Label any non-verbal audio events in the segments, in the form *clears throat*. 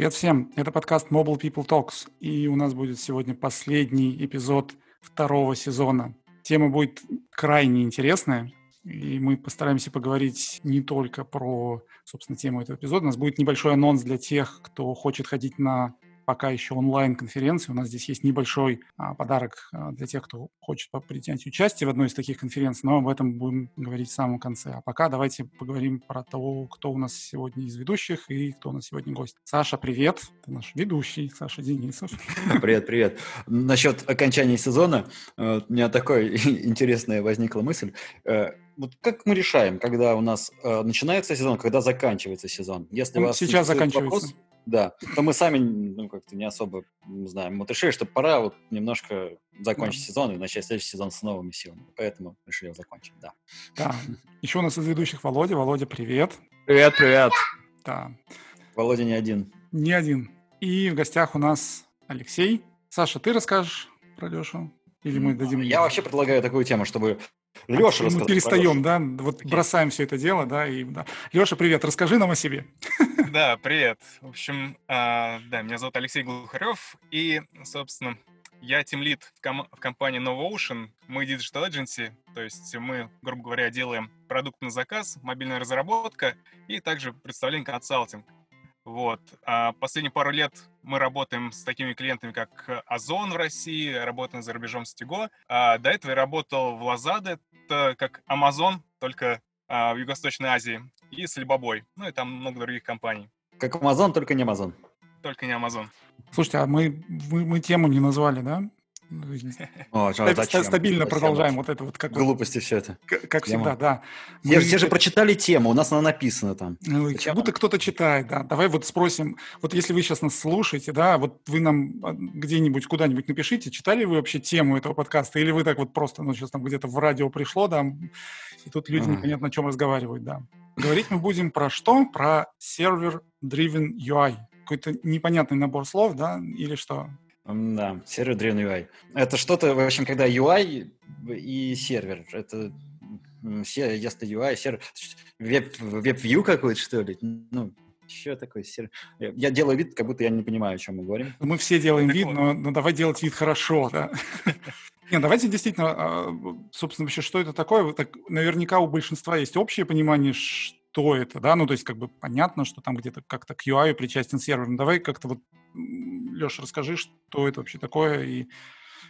Привет всем! Это подкаст Mobile People Talks, и у нас будет сегодня последний эпизод второго сезона. Тема будет крайне интересная, и мы постараемся поговорить не только про, собственно, тему этого эпизода. У нас будет небольшой анонс для тех, кто хочет ходить на пока еще онлайн-конференции. У нас здесь есть небольшой а, подарок а, для тех, кто хочет принять участие в одной из таких конференций, но об этом будем говорить в самом конце. А пока давайте поговорим про то, кто у нас сегодня из ведущих и кто у нас сегодня гость. Саша, привет! Ты наш ведущий, Саша Денисов. Привет, привет. Насчет окончания сезона э, у меня такая *laughs* интересная возникла мысль. Вот как мы решаем, когда у нас э, начинается сезон, когда заканчивается сезон? Если Он вас сейчас заканчивается. Вопрос, да, то мы сами ну, как-то не особо не знаем. Вот решили, что пора вот немножко закончить да. сезон и начать следующий сезон с новыми силами. Поэтому решили его закончить, да. Да. Еще у нас из ведущих Володя. Володя, привет. Привет, привет. Да. Володя не один. Не один. И в гостях у нас Алексей. Саша, ты расскажешь про Лешу? Или мы дадим... Я вообще предлагаю такую тему, чтобы Леша Мы перестаем, да, вот бросаем все это дело, да, и да. Леша, привет, расскажи нам о себе. *laughs* Да, привет. В общем, а, да, меня зовут Алексей Глухарев, и, собственно, я тимлид в, ком- в компании Novocean. Мы Digital Agency, то есть мы, грубо говоря, делаем продукт на заказ, мобильная разработка и также представление консалтинг. Вот. А последние пару лет мы работаем с такими клиентами, как Озон в России, работаем за рубежом с Тиго. А до этого я работал в Лазаде, это как Amazon, только а, в Юго-Восточной Азии, и с Alibaba. Ну и там много других компаний. Как Amazon, только не Amazon. Только не Amazon. Слушайте, а мы, мы, мы тему не назвали, да? О, зачем? Стабильно зачем? продолжаем вот это вот. Как Глупости вот, все это. Как, как всегда, да. Мы... Все, все же прочитали тему, у нас она написана там. Ну, как будто кто-то читает, да. Давай вот спросим, вот если вы сейчас нас слушаете, да, вот вы нам а, где-нибудь, куда-нибудь напишите, читали вы вообще тему этого подкаста, или вы так вот просто, ну, сейчас там где-то в радио пришло, да, и тут люди непонятно о чем разговаривают, да. Говорить мы будем про что? Про сервер-driven UI. Какой-то непонятный набор слов, да, или что? Да, сервер древний UI. Это что-то, в общем, когда UI и сервер. Это если UI, сервер, веб, веб-вью какой-то, что ли? Ну, что такое сервер? Я делаю вид, как будто я не понимаю, о чем мы говорим. Мы все делаем вид, но, но давай делать вид хорошо, да. *laughs* Нет, давайте действительно, а, собственно, вообще, что это такое? Так, наверняка у большинства есть общее понимание, что это, да, ну, то есть как бы понятно, что там где-то как-то к UI причастен сервер. Но давай как-то вот Леша, расскажи, что это вообще такое и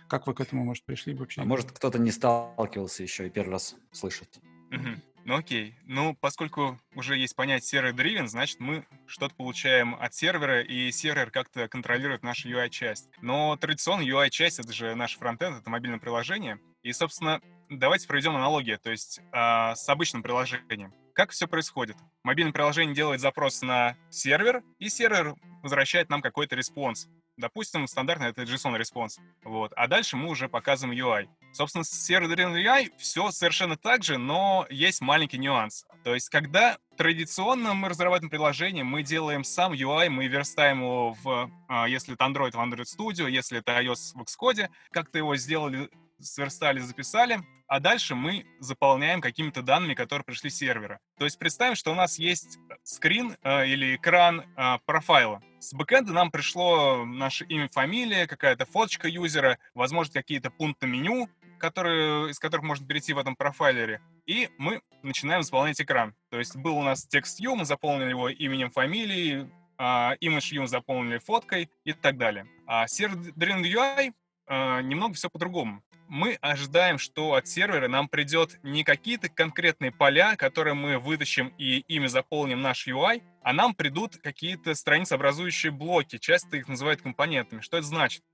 как вы к этому, может, пришли вообще? А может, кто-то не сталкивался еще и первый раз слышит. Угу. Ну окей. Ну, поскольку уже есть понятие сервер-driven, значит, мы что-то получаем от сервера, и сервер как-то контролирует нашу UI-часть. Но традиционно UI-часть — это же наш фронтенд, это мобильное приложение. И, собственно, давайте проведем аналогию, то есть э, с обычным приложением. Как все происходит? Мобильное приложение делает запрос на сервер, и сервер возвращает нам какой-то response. Допустим, стандартный это JSON-response. Вот. А дальше мы уже показываем UI. Собственно, с server UI все совершенно так же, но есть маленький нюанс. То есть, когда традиционно мы разрабатываем приложение, мы делаем сам UI, мы верстаем его в, а, если это Android, в Android Studio, если это iOS в Xcode, как-то его сделали, сверстали, записали, а дальше мы заполняем какими-то данными, которые пришли с сервера. То есть представим, что у нас есть скрин э, или экран э, профайла. С бэкэнда нам пришло наше имя, фамилия, какая-то фоточка юзера, возможно, какие-то пункты меню, которые, из которых можно перейти в этом профайлере. И мы начинаем заполнять экран. То есть был у нас текст view, мы заполнили его именем, фамилией, Uh, image view заполнили фоткой и так далее. А сервер-driven UI uh, немного все по-другому мы ожидаем, что от сервера нам придет не какие-то конкретные поля, которые мы вытащим и ими заполним наш UI, а нам придут какие-то страницеобразующие блоки, часто их называют компонентами. Что это значит?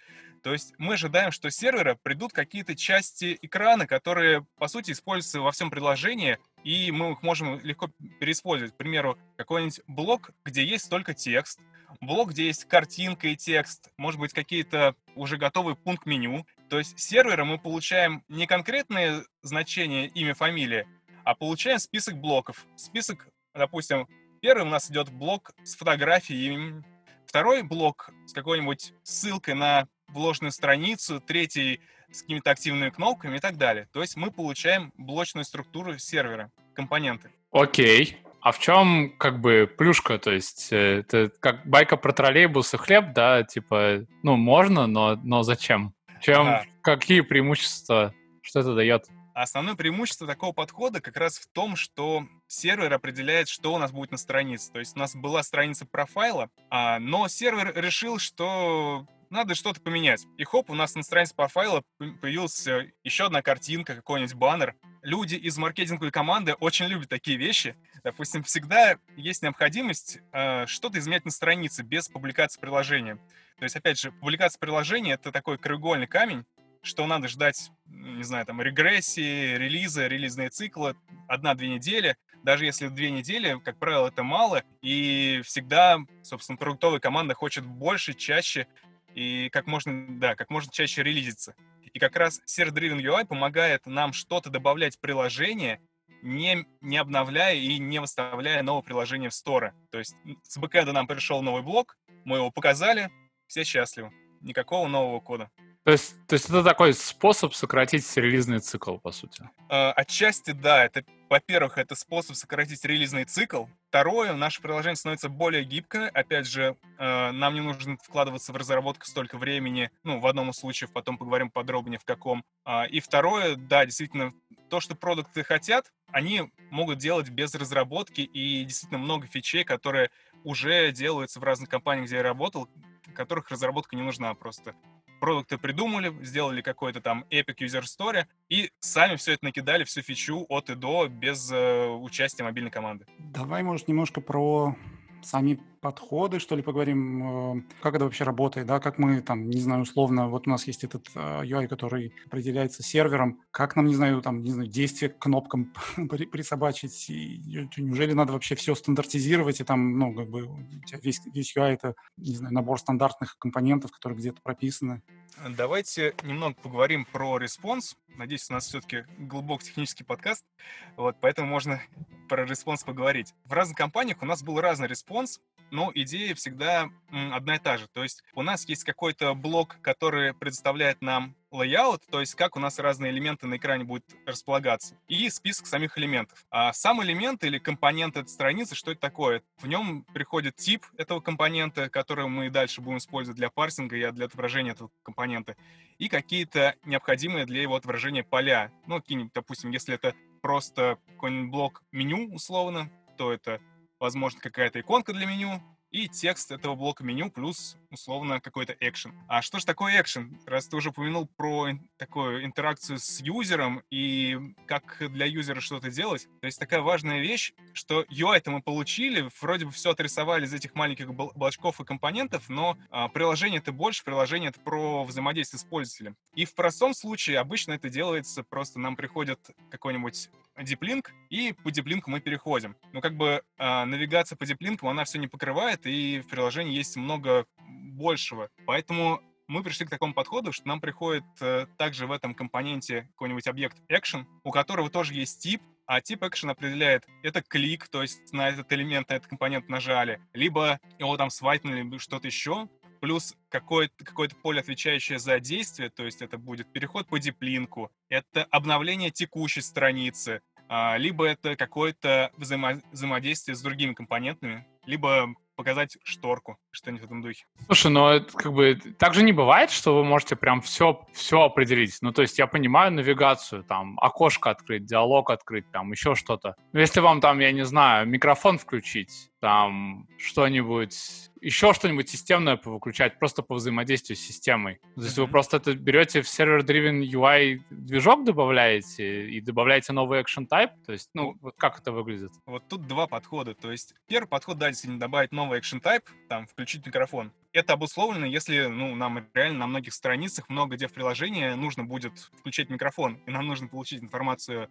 То есть мы ожидаем, что с сервера придут какие-то части экрана, которые, по сути, используются во всем приложении, и мы их можем легко переиспользовать. К примеру, какой-нибудь блок, где есть только текст, блок, где есть картинка и текст, может быть, какие-то уже готовый пункт меню. То есть с сервера мы получаем не конкретные значения имя, фамилия, а получаем список блоков. Список, допустим, первый у нас идет блок с фотографией, второй блок с какой-нибудь ссылкой на вложенную страницу, третий с какими-то активными кнопками и так далее. То есть мы получаем блочную структуру сервера, компоненты. Окей. А в чем как бы плюшка? То есть э, это как байка про троллейбус и хлеб, да? Типа, ну, можно, но, но зачем? Чем, ага. какие преимущества, что это дает? Основное преимущество такого подхода как раз в том, что сервер определяет, что у нас будет на странице. То есть у нас была страница профайла, а, но сервер решил, что надо что-то поменять. И хоп, у нас на странице профайла появилась еще одна картинка, какой-нибудь баннер. Люди из маркетинговой команды очень любят такие вещи. Допустим, всегда есть необходимость э, что-то изменять на странице без публикации приложения. То есть, опять же, публикация приложения — это такой краеугольный камень, что надо ждать, не знаю, там, регрессии, релиза, релизные циклы, одна-две недели. Даже если две недели, как правило, это мало, и всегда, собственно, продуктовая команда хочет больше, чаще и как можно, да, как можно чаще релизиться. И как раз Server-Driven UI помогает нам что-то добавлять в приложение, не, не обновляя и не выставляя новое приложение в сторы. То есть с бэкэнда нам пришел новый блок, мы его показали, все счастливы. Никакого нового кода. То есть, то есть это такой способ сократить релизный цикл, по сути? Э, отчасти да. Это, во-первых, это способ сократить релизный цикл. Второе, наше приложение становится более гибкое. Опять же, э, нам не нужно вкладываться в разработку столько времени. Ну, в одном из случаев, потом поговорим подробнее в каком. Э, и второе, да, действительно, то, что продукты хотят, они могут делать без разработки. И действительно много фичей, которые уже делаются в разных компаниях, где я работал, которых разработка не нужна просто продукты придумали, сделали какой-то там Epic User Story и сами все это накидали, всю фичу от и до без э, участия мобильной команды. Давай, может, немножко про сами подходы, что ли, поговорим, э, как это вообще работает, да, как мы там, не знаю, условно, вот у нас есть этот UI, э, который определяется сервером, как нам, не знаю, там, не знаю, действие к кнопкам *laughs* присобачить, и, неужели надо вообще все стандартизировать, и там, ну, как бы, весь, весь UI это, не знаю, набор стандартных компонентов, которые где-то прописаны. Давайте немного поговорим про response. Надеюсь, у нас все-таки глубокий технический подкаст, вот, поэтому можно про response поговорить. В разных компаниях у нас был разный response, но идея всегда одна и та же. То есть у нас есть какой-то блок, который предоставляет нам layout, то есть как у нас разные элементы на экране будут располагаться, и список самих элементов. А сам элемент или компонент этой страницы, что это такое? В нем приходит тип этого компонента, который мы дальше будем использовать для парсинга и для отображения этого компонента, и какие-то необходимые для его отображения поля. Ну, какие-нибудь, допустим, если это просто какой-нибудь блок меню условно, то это возможно, какая-то иконка для меню, и текст этого блока меню плюс условно какой-то экшен. А что же такое экшен? Раз ты уже упомянул про такую интеракцию с юзером и как для юзера что-то делать, то есть такая важная вещь, что UI-то мы получили, вроде бы все отрисовали из этих маленьких блочков и компонентов, но а, приложение это больше, приложение это про взаимодействие с пользователем. И в простом случае обычно это делается просто нам приходит какой-нибудь диплинк, и по диплинку мы переходим. Но как бы э, навигация по диплинкам, она все не покрывает, и в приложении есть много большего. Поэтому мы пришли к такому подходу, что нам приходит э, также в этом компоненте какой-нибудь объект action, у которого тоже есть тип, а тип action определяет, это клик, то есть на этот элемент, на этот компонент нажали, либо его там свайпнули, что-то еще, плюс какое-то какое поле, отвечающее за действие, то есть это будет переход по диплинку, это обновление текущей страницы, а, либо это какое-то взаимо взаимодействие с другими компонентами, либо показать шторку, что-нибудь в этом духе. Слушай, ну это как бы так же не бывает, что вы можете прям все, все определить. Ну, то есть я понимаю навигацию, там, окошко открыть, диалог открыть, там, еще что-то. Но если вам там, я не знаю, микрофон включить, там, что-нибудь еще что-нибудь системное выключать просто по взаимодействию с системой. То есть mm-hmm. вы просто это берете в сервер-driven UI движок добавляете и добавляете новый action type? То есть, ну, вот как это выглядит? Вот тут два подхода. То есть первый подход, да, действительно добавить новый action type, там, включить микрофон. Это обусловлено, если, ну, нам реально на многих страницах, много где в приложении нужно будет включать микрофон, и нам нужно получить информацию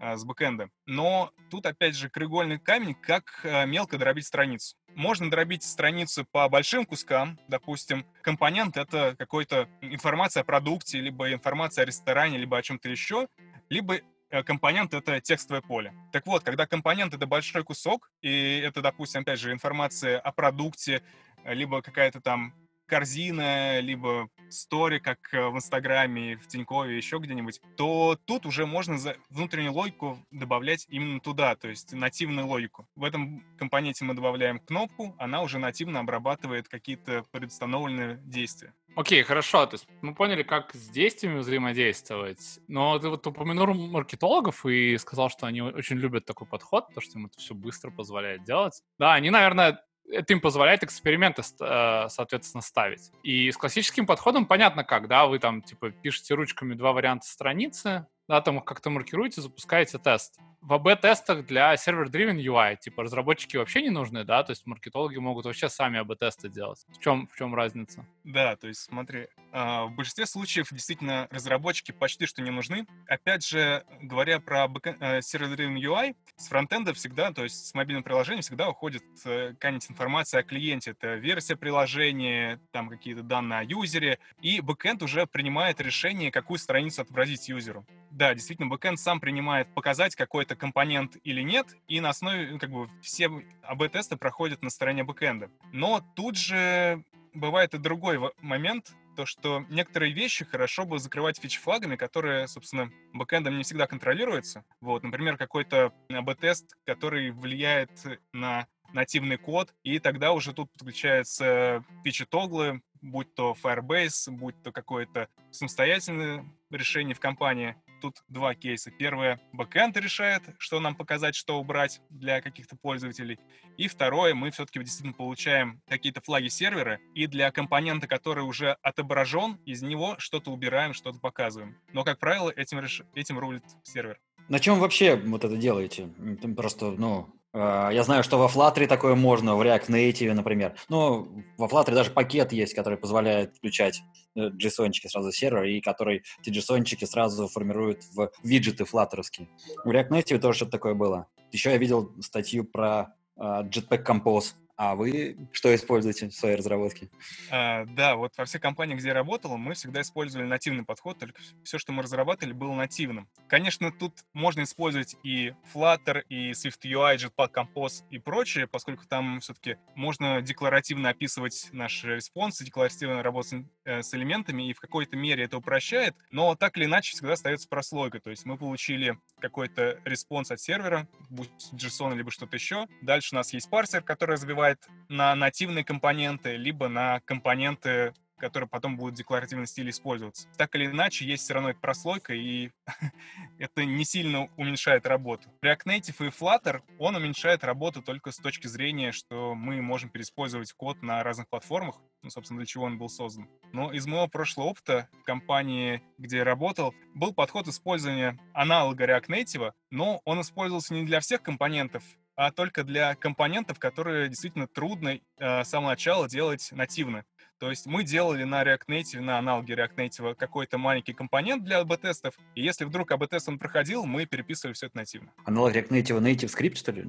с бэкэнда. Но тут, опять же, краеугольный камень, как э, мелко дробить страницу можно дробить страницу по большим кускам. Допустим, компонент — это какой-то информация о продукте, либо информация о ресторане, либо о чем-то еще, либо э, компонент — это текстовое поле. Так вот, когда компонент — это большой кусок, и это, допустим, опять же, информация о продукте, либо какая-то там корзина, либо стори, как э, в Инстаграме, в Тинькове, еще где-нибудь, то тут уже можно за внутреннюю логику добавлять именно туда, то есть нативную логику. В этом компоненте мы добавляем кнопку, она уже нативно обрабатывает какие-то предустановленные действия. Окей, хорошо. То есть мы поняли, как с действиями взаимодействовать. Но ты вот упомянул маркетологов и сказал, что они очень любят такой подход, то, что им это все быстро позволяет делать. Да, они, наверное, это им позволяет эксперименты, э, соответственно, ставить. И с классическим подходом понятно как, да, вы там, типа, пишете ручками два варианта страницы, их как-то маркируете, запускаете тест в АБ-тестах для сервер-driven UI, типа, разработчики вообще не нужны, да? То есть маркетологи могут вообще сами АБ-тесты делать. В чем, в чем разница? Да, то есть смотри, а, в большинстве случаев действительно разработчики почти что не нужны. Опять же, говоря про э, server-driven UI, с фронтенда всегда, то есть с мобильным приложением всегда уходит э, какая-нибудь информация о клиенте. Это версия приложения, там какие-то данные о юзере, и бэкэнд уже принимает решение, какую страницу отобразить юзеру. Да, действительно, бэкэнд сам принимает показать какой-то компонент или нет, и на основе, ну, как бы, все АБ-тесты проходят на стороне бэкэнда. Но тут же бывает и другой момент, то, что некоторые вещи хорошо бы закрывать фич-флагами, которые, собственно, бэкэндом не всегда контролируются. Вот, например, какой-то АБ-тест, который влияет на нативный код, и тогда уже тут подключаются фичи-тоглы, будь то Firebase, будь то какое-то самостоятельное решение в компании. Тут два кейса. Первое, бэкэнд решает, что нам показать, что убрать для каких-то пользователей. И второе, мы все-таки действительно получаем какие-то флаги сервера, и для компонента, который уже отображен, из него что-то убираем, что-то показываем. Но, как правило, этим, реш... этим рулит сервер. На чем вообще вот это делаете? Просто, ну, я знаю, что во Flutter такое можно, в React Native, например. Ну, во Flutter даже пакет есть, который позволяет включать json э, сразу в сервер, и который эти json сразу формируют в виджеты флаттеровские. В React Native тоже что-то такое было. Еще я видел статью про uh, Jetpack Compose. А вы что используете в своей разработке? А, да, вот во всех компаниях, где я работал, мы всегда использовали нативный подход, только все, что мы разрабатывали, было нативным. Конечно, тут можно использовать и Flutter, и SwiftUI, Jetpack Compose и прочее, поскольку там все-таки можно декларативно описывать наши респонсы, декларативно работать э, с элементами, и в какой-то мере это упрощает, но так или иначе всегда остается прослойка. То есть мы получили какой-то response от сервера, будь JSON либо что-то еще. Дальше у нас есть парсер, который разбивает бывает на нативные компоненты, либо на компоненты, которые потом будут в декларативном стиле использоваться. Так или иначе, есть все равно эта прослойка, и *laughs* это не сильно уменьшает работу. React Native и Flutter, он уменьшает работу только с точки зрения, что мы можем переиспользовать код на разных платформах, ну, собственно, для чего он был создан. Но из моего прошлого опыта в компании, где я работал, был подход использования аналога React Native, но он использовался не для всех компонентов, а только для компонентов, которые действительно трудно э, с самого начала делать нативно. То есть мы делали на React Native, на аналоге React Native какой-то маленький компонент для АБ-тестов, и если вдруг АБ-тест он проходил, мы переписывали все это нативно. Аналог React Native, Native Script, что ли?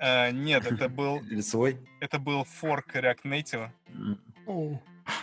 А, нет, это был... *laughs* Или свой? Это был форк React Native.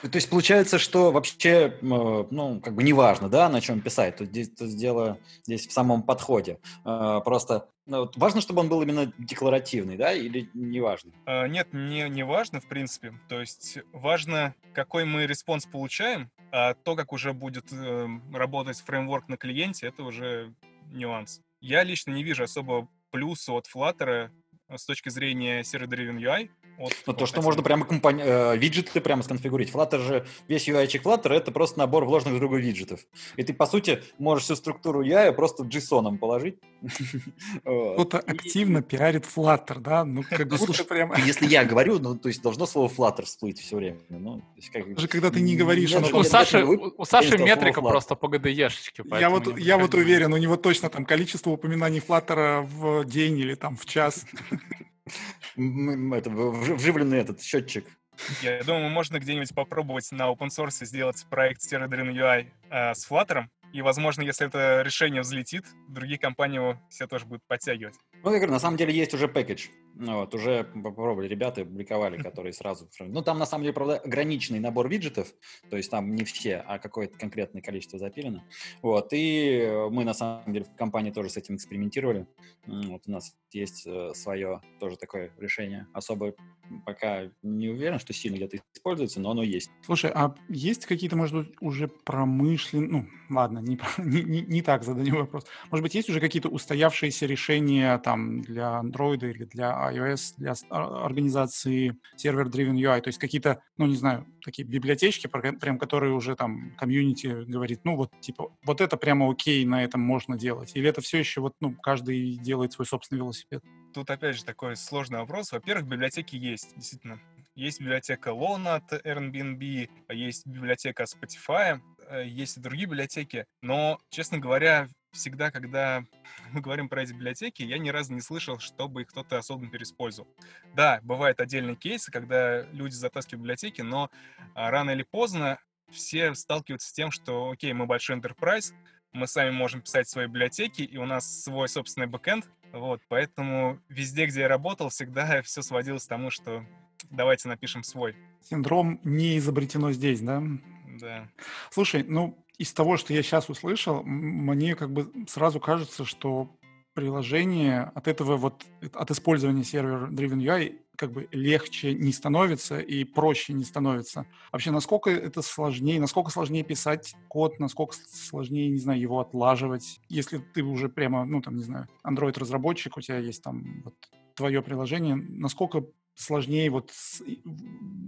То есть получается, что вообще, ну, как бы неважно, да, на чем писать. Тут здесь, тут дело здесь в самом подходе. А, просто ну, важно, чтобы он был именно декларативный, да, или не важно? А, нет, не, не важно, в принципе. То есть важно, какой мы response получаем, а то, как уже будет э, работать фреймворк на клиенте, это уже нюанс. Я лично не вижу особо плюса от Flutter с точки зрения Server-Driven UI, от, ну, то, что можно прямо компани... э, виджеты прямо сконфигурировать. Flutter же, весь UI-чик Flutter — это просто набор вложенных друг друга виджетов. И ты, по сути, можешь всю структуру UI просто JSON положить. *laughs* Кто-то активно пиарит Flutter, да? Ну, *laughs* как бы, слушай, прямо... Если я говорю, ну, то есть должно слово Flutter всплыть все время. Ну, Даже когда ты не говоришь... У Саши, у Саши метрика просто по GDE-шечке. Я вот, я вот уверен, у него точно там количество упоминаний Flutter в день или там в час *laughs* это, вживленный этот счетчик. Я думаю, можно где-нибудь попробовать на open source сделать проект Stereodrin UI э, с Flutter, и, возможно, если это решение взлетит, другие компании его все тоже будут подтягивать. Ну, я говорю, на самом деле есть уже пакетч. Ну, вот, уже попробовали ребята, публиковали, которые сразу... Ну, там, на самом деле, правда, ограниченный набор виджетов, то есть там не все, а какое-то конкретное количество запилено. Вот, и мы, на самом деле, в компании тоже с этим экспериментировали. Вот у нас есть э, свое тоже такое решение. Особо пока не уверен, что сильно где-то используется, но оно есть. Слушай, а есть какие-то, может быть, уже промышленные... Ну, ладно, *laughs* не, не, не, так зададим вопрос. Может быть, есть уже какие-то устоявшиеся решения там для Android или для iOS, для организации сервер-driven UI? То есть какие-то, ну, не знаю, такие библиотечки, прям которые уже там комьюнити говорит, ну, вот, типа, вот это прямо окей, на этом можно делать? Или это все еще вот, ну, каждый делает свой собственный велосипед? Тут, опять же, такой сложный вопрос. Во-первых, библиотеки есть, действительно. Есть библиотека Lona от Airbnb, есть библиотека Spotify, есть и другие библиотеки. Но, честно говоря, всегда, когда *laughs* мы говорим про эти библиотеки, я ни разу не слышал, чтобы их кто-то особенно переиспользовал. Да, бывают отдельные кейсы, когда люди затаскивают библиотеки, но а, рано или поздно все сталкиваются с тем, что, окей, мы большой enterprise, мы сами можем писать свои библиотеки, и у нас свой собственный бэкэнд, вот, поэтому везде, где я работал, всегда все сводилось к тому, что давайте напишем свой. Синдром не изобретено здесь, да? Да. Слушай, ну, из того, что я сейчас услышал, мне как бы сразу кажется, что приложение от этого вот, от использования сервер Driven UI как бы легче не становится и проще не становится. Вообще, насколько это сложнее, насколько сложнее писать код, насколько сложнее, не знаю, его отлаживать, если ты уже прямо, ну, там, не знаю, Android-разработчик, у тебя есть там вот твое приложение, насколько сложнее вот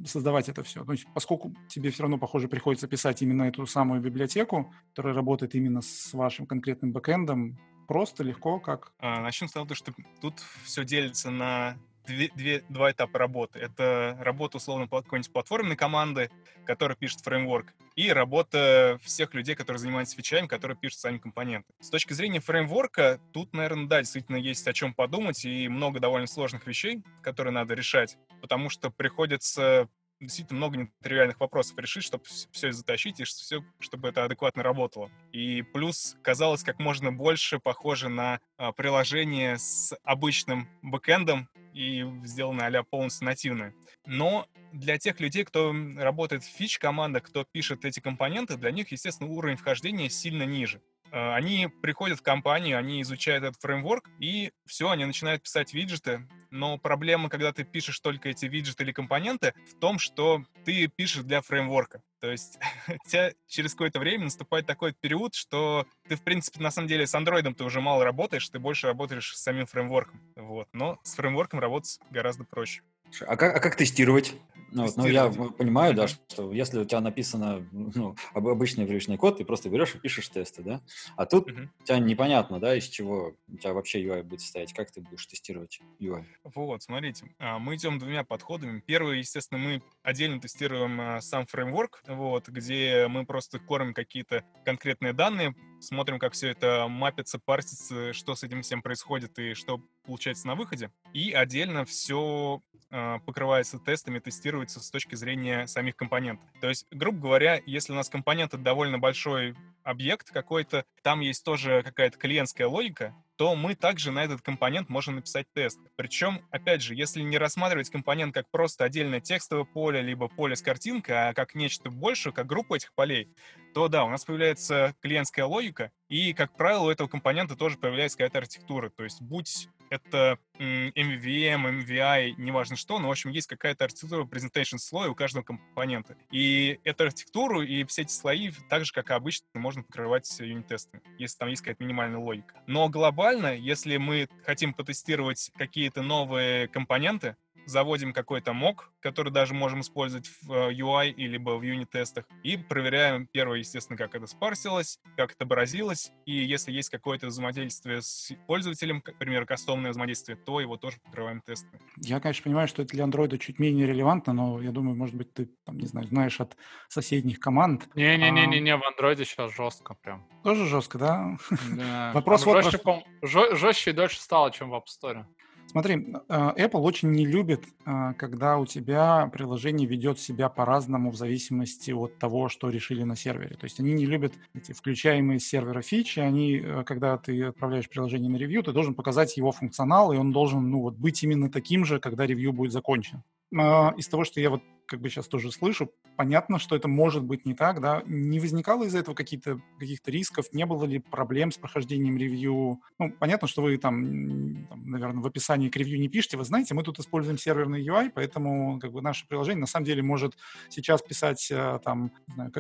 создавать это все. То есть, поскольку тебе все равно, похоже, приходится писать именно эту самую библиотеку, которая работает именно с вашим конкретным бэкэндом, просто, легко, как? А, начнем с того, что тут все делится на две, две, два этапа работы. Это работа, условно, какой-нибудь платформенной команды, которая пишет фреймворк, и работа всех людей, которые занимаются фичами, которые пишут сами компоненты. С точки зрения фреймворка, тут, наверное, да, действительно есть о чем подумать, и много довольно сложных вещей, которые надо решать, потому что приходится действительно много нетривиальных вопросов решить, чтобы все затащить и все, чтобы это адекватно работало. И плюс казалось как можно больше похоже на а, приложение с обычным бэкэндом и сделано а полностью нативное. Но для тех людей, кто работает в фич-командах, кто пишет эти компоненты, для них, естественно, уровень вхождения сильно ниже. А, они приходят в компанию, они изучают этот фреймворк, и все, они начинают писать виджеты. Но проблема, когда ты пишешь только эти виджеты или компоненты, в том, что ты пишешь для фреймворка. То есть *laughs* тебя через какое-то время наступает такой период, что ты, в принципе, на самом деле с андроидом ты уже мало работаешь, ты больше работаешь с самим фреймворком. Вот. Но с фреймворком работать гораздо проще. А как, а как тестировать? Ну, вот, ну, я понимаю, да, что если у тебя написано ну, обычный привычный код, ты просто берешь и пишешь тесты, да? А тут uh-huh. у тебя непонятно, да, из чего у тебя вообще UI будет состоять, как ты будешь тестировать UI? Вот, смотрите, а, мы идем двумя подходами. Первый, естественно, мы отдельно тестируем а, сам фреймворк, вот, где мы просто кормим какие-то конкретные данные, смотрим, как все это мапится, парсится, что с этим всем происходит и что получается на выходе. И отдельно все э, покрывается тестами, тестируется с точки зрения самих компонентов. То есть, грубо говоря, если у нас компонент — это довольно большой объект какой-то, там есть тоже какая-то клиентская логика, то мы также на этот компонент можем написать тест. Причем, опять же, если не рассматривать компонент как просто отдельное текстовое поле, либо поле с картинкой, а как нечто большее, как группу этих полей, то да, у нас появляется клиентская логика, и, как правило, у этого компонента тоже появляется какая-то архитектура. То есть, будь это MVVM, MVI, неважно что, но, в общем, есть какая-то архитектура presentation слоя у каждого компонента. И эту архитектуру и все эти слои, так же, как и обычно, можно покрывать юнит-тестами, если там есть какая-то минимальная логика. Но глобально, если мы хотим потестировать какие-то новые компоненты, заводим какой-то мок, который даже можем использовать в э, UI или в юнит-тестах, и проверяем первое, естественно, как это спарсилось, как это отобразилось, и если есть какое-то взаимодействие с пользователем, к примеру, кастомное взаимодействие, то его тоже покрываем тестами. Я, конечно, понимаю, что это для андроида чуть менее релевантно, но я думаю, может быть, ты, там, не знаю, знаешь от соседних команд. Не-не-не-не, в андроиде сейчас жестко прям. Тоже жестко, да? Да. *laughs* Вопрос вот... Жестче, жестче и дольше стало, чем в App Store. Смотри, а, Apple очень не любит, а, когда у тебя приложение ведет себя по-разному в зависимости от того, что решили на сервере. То есть они не любят эти включаемые с сервера фичи. Они, э, когда ты отправляешь приложение на ревью, ты должен показать его функционал, и он должен ну, вот, быть именно таким же, когда ревью будет закончен. Из того, что я вот как бы сейчас тоже слышу, понятно, что это может быть не так, да, не возникало из-за этого каких-то каких рисков, не было ли проблем с прохождением ревью? Ну, понятно, что вы там, там, наверное, в описании к ревью не пишете, вы знаете, мы тут используем серверный UI, поэтому как бы наше приложение на самом деле может сейчас писать э, там знаю,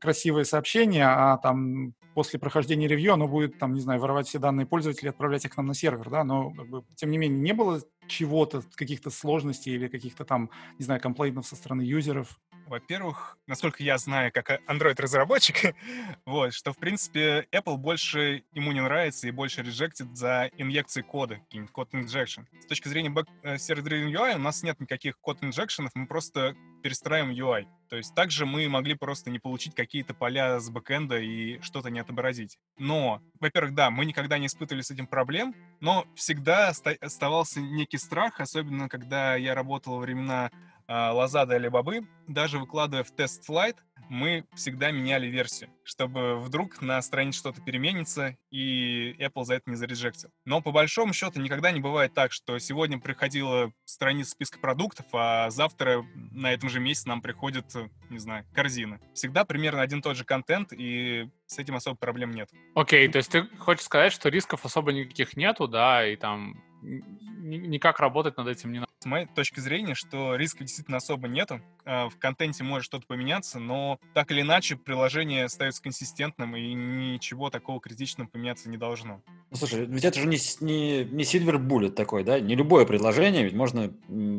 красивые сообщения, а там после прохождения ревью оно будет там, не знаю, воровать все данные пользователей и отправлять их к нам на сервер, да, но как бы, тем не менее не было чего-то, каких-то сложностей или каких-то там, не знаю, комплейнов со стороны юзеров? Во-первых, насколько я знаю, как Android-разработчик, *laughs* вот, что, в принципе, Apple больше ему не нравится и больше режектит за инъекции кода, какие-нибудь код injection. С точки зрения э, server-driven UI у нас нет никаких код инжекшенов, мы просто перестраиваем UI. То есть также мы могли просто не получить какие-то поля с бэкэнда и что-то не отобразить. Но, во-первых, да, мы никогда не испытывали с этим проблем, но всегда оставался некий страх, особенно когда я работал во времена а, Лазада или Бобы, даже выкладывая в тест слайд, мы всегда меняли версию, чтобы вдруг на странице что-то переменится, и Apple за это не зарежектил. Но по большому счету никогда не бывает так, что сегодня приходила страница списка продуктов, а завтра на этом же месте нам приходит, не знаю, корзина. Всегда примерно один тот же контент, и с этим особо проблем нет. Окей, okay, то есть ты хочешь сказать, что рисков особо никаких нету, да, и там никак работать над этим не надо. С моей точки зрения, что риска действительно особо нету. А, в контенте может что-то поменяться, но так или иначе приложение остается консистентным, и ничего такого критичного поменяться не должно. Ну, слушай, ведь это же не, не, не Silver Bullet такой, да? Не любое предложение, ведь можно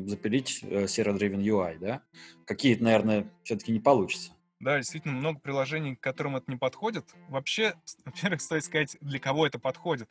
запилить э, Server-Driven UI, да? Какие-то, наверное, все-таки не получится. Да, действительно, много приложений, к которым это не подходит. Вообще, *laughs* во-первых, стоит сказать, для кого это подходит.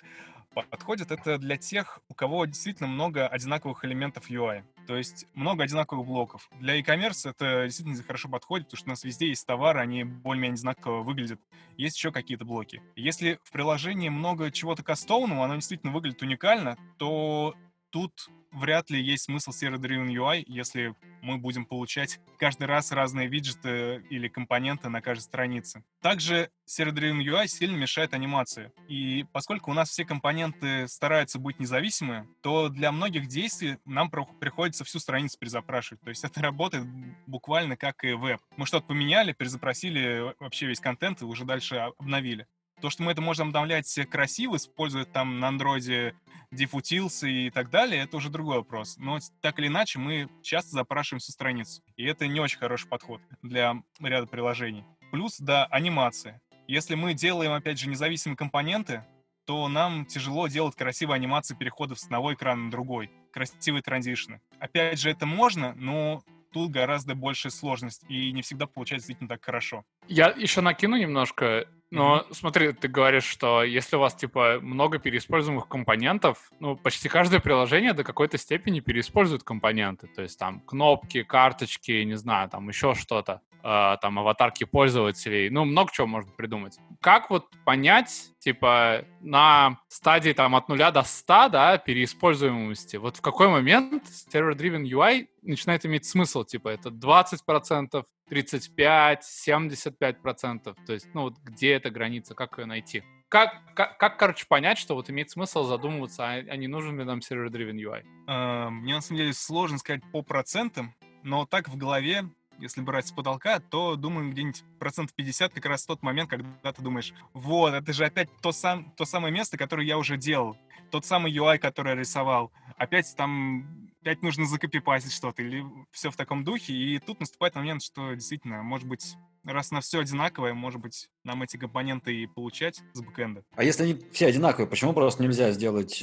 Подходит это для тех, у кого действительно много одинаковых элементов UI. То есть много одинаковых блоков. Для e-commerce это действительно хорошо подходит, потому что у нас везде есть товары, они более-менее одинаково выглядят. Есть еще какие-то блоки. Если в приложении много чего-то кастомного, оно действительно выглядит уникально, то тут вряд ли есть смысл серver-driven UI, если мы будем получать каждый раз разные виджеты или компоненты на каждой странице. Также серver-driven UI сильно мешает анимации. И поскольку у нас все компоненты стараются быть независимы, то для многих действий нам приходится всю страницу перезапрашивать. То есть это работает буквально как и веб. Мы что-то поменяли, перезапросили вообще весь контент и уже дальше обновили. То, что мы это можем обновлять красиво, используя там на андроиде дефутился и так далее, это уже другой вопрос. Но так или иначе мы часто запрашиваем всю страницу. И это не очень хороший подход для ряда приложений. Плюс, да, анимация. Если мы делаем, опять же, независимые компоненты, то нам тяжело делать красивые анимации переходов с одного экрана на другой, красивые транзишны. Опять же, это можно, но тут гораздо большая сложность, и не всегда получается действительно так хорошо. Я еще накину немножко но mm-hmm. смотри, ты говоришь, что если у вас типа много переиспользуемых компонентов, ну почти каждое приложение до какой-то степени переиспользует компоненты, то есть там кнопки, карточки, не знаю, там еще что-то, э, там аватарки пользователей, ну много чего можно придумать. Как вот понять, типа на стадии там от нуля до 100, да, переиспользуемости, вот в какой момент server-driven UI начинает иметь смысл, типа это 20%, 35, 75 процентов. То есть, ну вот где эта граница, как ее найти? Как, как, как, короче, понять, что вот имеет смысл задумываться, а, а не нужен ли нам server-driven UI? Uh, мне на самом деле сложно сказать по процентам, но так в голове, если брать с потолка, то, думаю, где-нибудь процентов 50 как раз тот момент, когда ты думаешь, вот, это же опять то, сам, то самое место, которое я уже делал, тот самый UI, который я рисовал. Опять там опять нужно закопипасить что-то, или все в таком духе, и тут наступает момент, что действительно, может быть, раз на все одинаковое, может быть, нам эти компоненты и получать с бэкэнда. А если они все одинаковые, почему просто нельзя сделать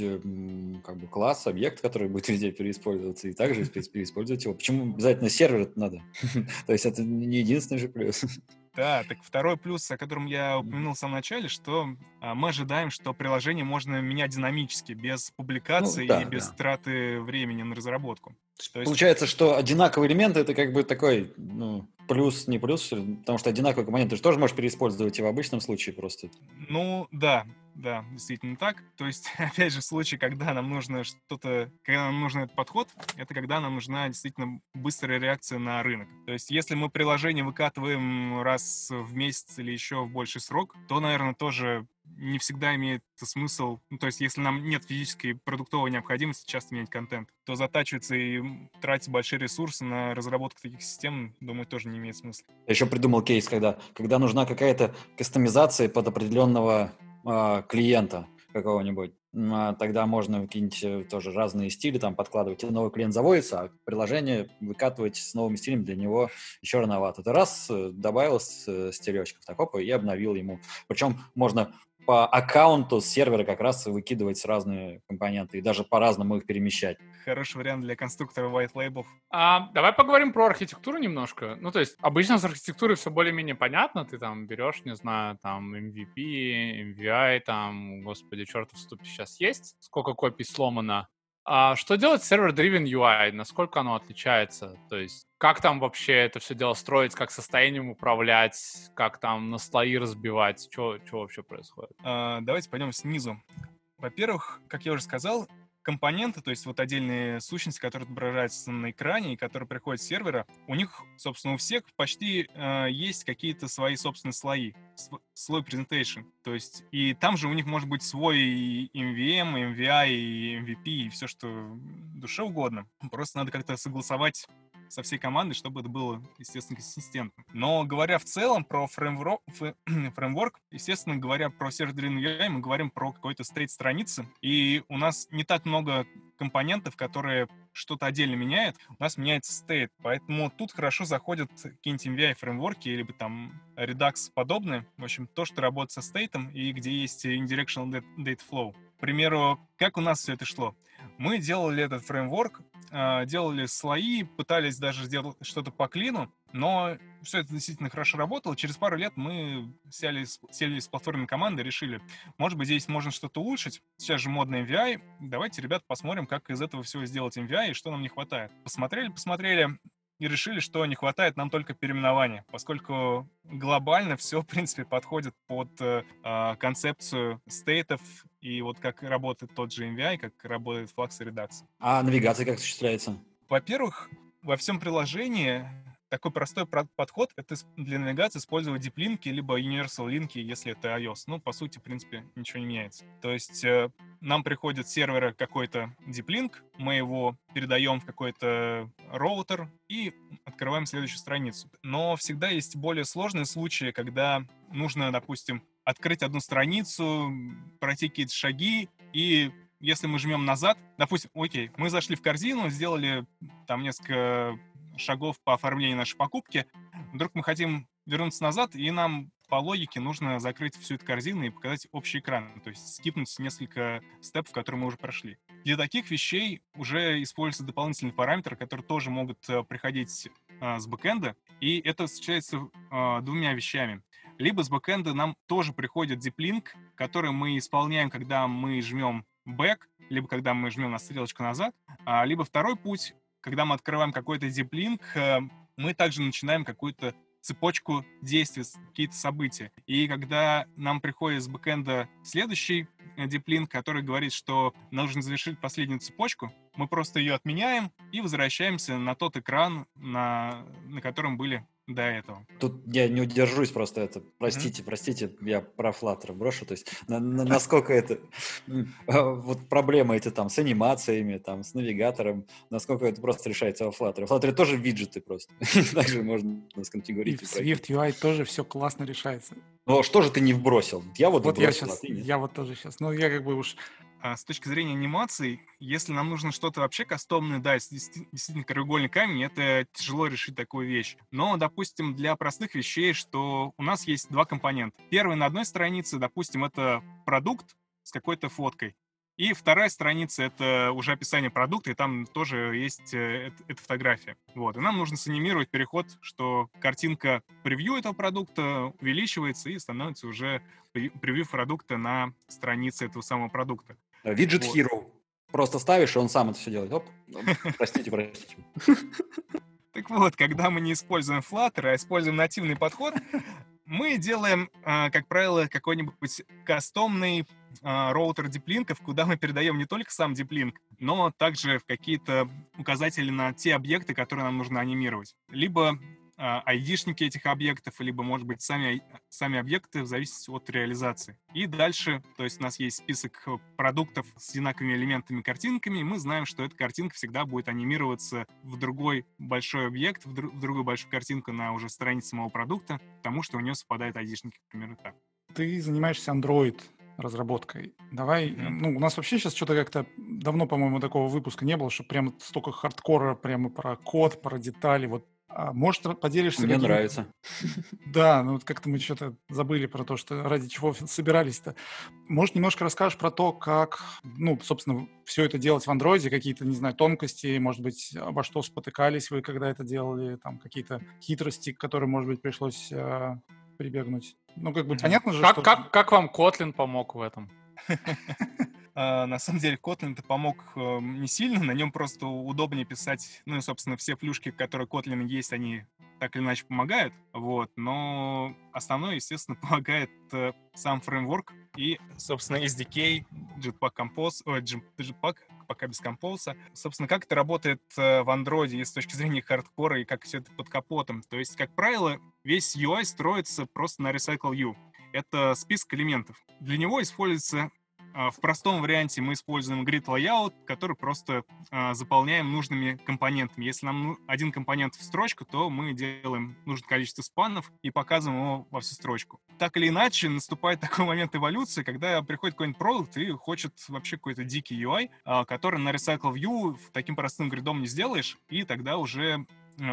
как бы класс, объект, который будет *laughs* везде переиспользоваться, и также переиспользовать его? Почему обязательно сервер надо? *laughs* То есть это не единственный же плюс. *laughs* Да, так второй плюс, о котором я упомянул в самом начале, что а, мы ожидаем, что приложение можно менять динамически, без публикации ну, да, и без да. траты времени на разработку. То есть... Получается, что одинаковые элементы это как бы такой ну, плюс, не плюс, потому что одинаковые компоненты ты же тоже можешь переиспользовать и в обычном случае просто. Ну, да. Да, действительно так. То есть, *laughs* опять же, в случае, когда нам нужно что-то, когда нам нужен этот подход, это когда нам нужна действительно быстрая реакция на рынок. То есть, если мы приложение выкатываем раз в месяц или еще в больший срок, то, наверное, тоже не всегда имеет смысл, ну, то есть если нам нет физической продуктовой необходимости часто менять контент, то затачиваться и тратить большие ресурсы на разработку таких систем, думаю, тоже не имеет смысла. Я еще придумал кейс, когда, когда нужна какая-то кастомизация под определенного клиента какого-нибудь. А, тогда можно какие-нибудь э, тоже разные стили там подкладывать. И новый клиент заводится, а приложение выкатывать с новыми стилями для него еще рановато. Это раз э, добавил э, стилечков, так опа, и обновил ему. Причем можно по аккаунту с сервера как раз выкидывать разные компоненты и даже по-разному их перемещать. Хороший вариант для конструктора white label. А, давай поговорим про архитектуру немножко. Ну, то есть, обычно с архитектурой все более-менее понятно. Ты там берешь, не знаю, там MVP, MVI, там, господи, чертов ступи сейчас есть. Сколько копий сломано. А что делать с server-driven UI? Насколько оно отличается? То есть как там вообще это все дело строить, как состоянием управлять, как там на слои разбивать, что вообще происходит? А, давайте пойдем снизу. Во-первых, как я уже сказал, компоненты, то есть вот отдельные сущности, которые отображаются на экране и которые приходят с сервера, у них, собственно, у всех почти э, есть какие-то свои собственные слои, слой presentation. То есть и там же у них может быть свой MVM, и MVI, и MVP, и все, что душе угодно. Просто надо как-то согласовать со всей командой, чтобы это было, естественно, консистентно. Но говоря в целом про фреймворк, *clears throat* фреймворк естественно, говоря про сервер-driven UI, мы говорим про какой-то стейт страницы, и у нас не так много компонентов, которые что-то отдельно меняют, у нас меняется стейт. Поэтому тут хорошо заходят какие-нибудь MVI фреймворки или там Redux подобные. В общем, то, что работает со стейтом и где есть indirectional data flow. Примеру, как у нас все это шло? Мы делали этот фреймворк а, делали слои, пытались даже сделать что-то по клину, но все это действительно хорошо работало. Через пару лет мы сели, сели с платформенной командой и решили, может быть, здесь можно что-то улучшить. Сейчас же модный MVI. Давайте, ребят, посмотрим, как из этого всего сделать MVI и что нам не хватает. Посмотрели, посмотрели и решили, что не хватает нам только переименования, поскольку глобально все, в принципе, подходит под э, а, концепцию стейтов и вот как работает тот же MVI, как работает Flux и Redux. А навигация как осуществляется? Во-первых, во всем приложении такой простой подход — это для навигации использовать диплинки либо universal линки, если это iOS. Ну, по сути, в принципе, ничего не меняется. То есть э, нам приходит с сервера какой-то диплинк, мы его передаем в какой-то роутер и открываем следующую страницу. Но всегда есть более сложные случаи, когда нужно, допустим, открыть одну страницу, пройти какие-то шаги и если мы жмем назад, допустим, окей, мы зашли в корзину, сделали там несколько шагов по оформлению нашей покупки, вдруг мы хотим вернуться назад, и нам по логике нужно закрыть всю эту корзину и показать общий экран, то есть скипнуть несколько степов, которые мы уже прошли. Для таких вещей уже используются дополнительные параметры, которые тоже могут э, приходить а, с бэкэнда, и это осуществляется а, двумя вещами. Либо с бэкэнда нам тоже приходит deep который мы исполняем, когда мы жмем back, либо когда мы жмем на стрелочку назад, а, либо второй путь когда мы открываем какой-то диплинк, э, мы также начинаем какую-то цепочку действий, какие-то события. И когда нам приходит с бэкэнда следующий диплинк, который говорит, что нужно завершить последнюю цепочку, мы просто ее отменяем и возвращаемся на тот экран, на, на котором были до этого. Тут я не удержусь просто это. Простите, mm-hmm. простите, я про Flutter брошу. То есть на, на, насколько это а, вот проблемы эти там с анимациями, там с навигатором, насколько это просто решается во Flutter. В Flutter тоже виджеты просто. *laughs* Также можно сконфигурировать. И в Swift UI тоже все классно решается. А что же ты не вбросил? Я вот, вот я сейчас, а я вот тоже сейчас. Ну я как бы уж с точки зрения анимаций, если нам нужно что-то вообще кастомное, да, действительно краеугольный камень, это тяжело решить такую вещь. Но, допустим, для простых вещей, что у нас есть два компонента. Первый на одной странице, допустим, это продукт с какой-то фоткой. И вторая страница — это уже описание продукта, и там тоже есть э, эта фотография. Вот. И нам нужно санимировать переход, что картинка превью этого продукта увеличивается и становится уже превью продукта на странице этого самого продукта. Виджет вот. Hero. Просто ставишь, и он сам это все делает. Оп. Простите, простите. *laughs* Так вот, когда мы не используем Flutter, а используем нативный подход, мы делаем, а, как правило, какой-нибудь кастомный э, роутер диплинков, куда мы передаем не только сам диплинк, но также в какие-то указатели на те объекты, которые нам нужно анимировать. Либо а, айдишники этих объектов, либо, может быть, сами, сами объекты в зависимости от реализации. И дальше, то есть у нас есть список э, продуктов с одинаковыми элементами, картинками, и мы знаем, что эта картинка всегда будет анимироваться в другой большой объект, в, друг, в другую большую картинку на уже странице самого продукта, потому что у нее совпадают айдишники, примерно так. Ты занимаешься Android разработкой. Давай, mm-hmm. ну, у нас вообще сейчас что-то как-то давно, по-моему, такого выпуска не было, что прям столько хардкора прямо про код, про детали. Вот а, может, поделишься... Мне каким... нравится. *laughs* Да, ну вот как-то мы что-то забыли про то, что ради чего собирались-то. Может, немножко расскажешь про то, как, ну, собственно, все это делать в андроиде, какие-то, не знаю, тонкости, может быть, обо что спотыкались вы, когда это делали, там, какие-то хитрости, к которым, может быть, пришлось э, прибегнуть. Ну, как бы понятно же, как, что... Как, как вам Kotlin помог в этом? *laughs* А, на самом деле Kotlin это помог э, не сильно, на нем просто удобнее писать, ну и, собственно, все плюшки, которые Kotlin есть, они так или иначе помогают, вот, но основное, естественно, *laughs* помогает э, сам фреймворк и, собственно, SDK, Jetpack Compose, ой, Jetpack, пока без компоуса. Собственно, как это работает э, в андроиде с точки зрения хардкора и как все это под капотом. То есть, как правило, весь UI строится просто на Recycle U. Это список элементов. Для него используется в простом варианте мы используем grid layout, который просто а, заполняем нужными компонентами. Если нам ну, один компонент в строчку, то мы делаем нужное количество спанов и показываем его во всю строчку. Так или иначе, наступает *laughs* такой момент эволюции, когда приходит какой-нибудь продукт и хочет вообще какой-то дикий UI, а, который на Recycle View таким простым гридом не сделаешь, и тогда уже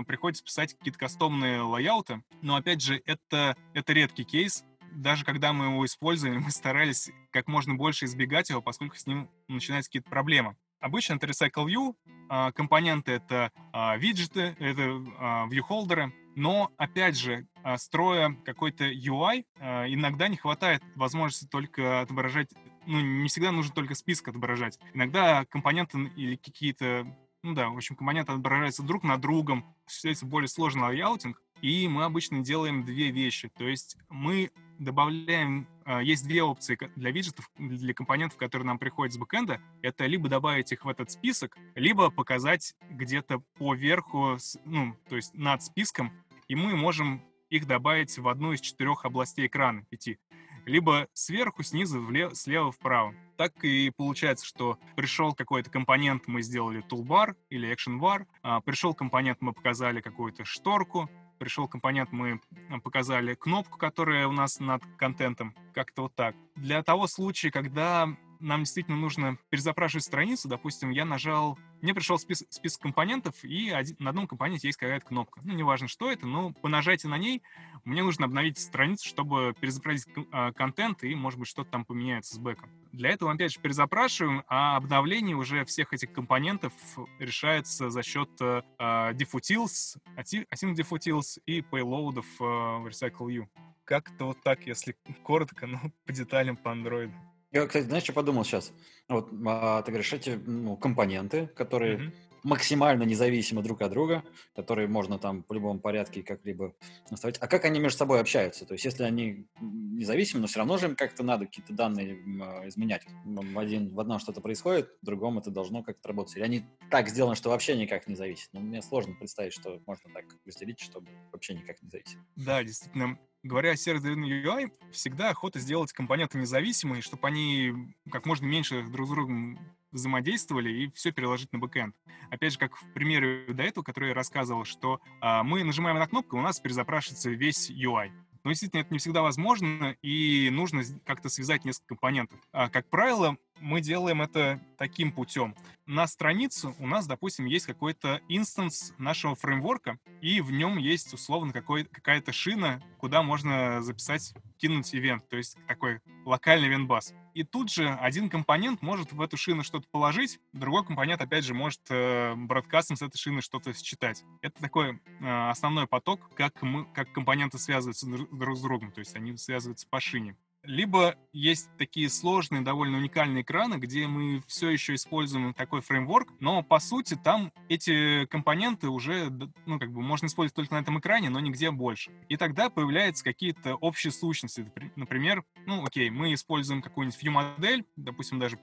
приходится писать какие-то кастомные лайауты. Но опять же, это, это редкий кейс, даже когда мы его использовали, мы старались как можно больше избегать его, поскольку с ним начинаются какие-то проблемы. Обычно это Recycle View, а, компоненты — это а, виджеты, это а, viewholder, но, опять же, строя какой-то UI, иногда не хватает возможности только отображать, ну, не всегда нужно только список отображать. Иногда компоненты или какие-то ну да, в общем, компоненты отображаются друг на другом, осуществляется более сложный лайаутинг, и мы обычно делаем две вещи. То есть мы добавляем, а, есть две опции для виджетов, для компонентов, которые нам приходят с бэкэнда. Это либо добавить их в этот список, либо показать где-то поверху, ну, то есть над списком, и мы можем их добавить в одну из четырех областей экрана, пяти. Либо сверху, снизу, влево, слева, вправо. Так и получается, что пришел какой-то компонент, мы сделали toolbar или bar, а, пришел компонент, мы показали какую-то шторку, пришел компонент, мы показали кнопку, которая у нас над контентом, как-то вот так. Для того случая, когда нам действительно нужно перезапрашивать страницу, допустим, я нажал, мне пришел список, список компонентов, и один, на одном компоненте есть какая-то кнопка. Ну, неважно, что это, но по нажатию на ней мне нужно обновить страницу, чтобы перезапрашивать э, контент, и, может быть, что-то там поменяется с бэком. Для этого, опять же, перезапрашиваем, а обновление уже всех этих компонентов решается за счет э, diffutils, async diffutils и payloadов э, в Recycle Как-то вот так, если коротко, но по деталям по Android. Я, кстати, знаешь, что подумал сейчас? Вот а, ты говоришь, эти ну, компоненты, которые mm-hmm. максимально независимы друг от друга, которые можно там в любом порядке как-либо оставить. А как они между собой общаются? То есть, если они независимы, но все равно же им как-то надо какие-то данные а, изменять. В, один, в одном что-то происходит, в другом это должно как-то работать. Или они так сделаны, что вообще никак не зависит. Ну, мне сложно представить, что можно так разделить, чтобы вообще никак не зависит. Да, действительно говоря о сервис-driven UI, всегда охота сделать компоненты независимые, чтобы они как можно меньше друг с другом взаимодействовали и все переложить на бэкэнд. Опять же, как в примере до этого, который я рассказывал, что а, мы нажимаем на кнопку, у нас перезапрашивается весь UI. Но действительно это не всегда возможно, и нужно как-то связать несколько компонентов. А, как правило, мы делаем это таким путем. На страницу у нас, допустим, есть какой-то инстанс нашего фреймворка, и в нем есть условно какая-то шина, куда можно записать, кинуть ивент, то есть такой локальный ивент-бас. И тут же один компонент может в эту шину что-то положить, другой компонент, опять же, может э, бродкастом с этой шины что-то считать. Это такой э, основной поток, как, мы, как компоненты связываются друг с другом, то есть они связываются по шине. Либо есть такие сложные, довольно уникальные экраны, где мы все еще используем такой фреймворк, но по сути там эти компоненты уже, ну, как бы можно использовать только на этом экране, но нигде больше. И тогда появляются какие-то общие сущности. Например, ну, окей, мы используем какую-нибудь view-модель, допустим, даже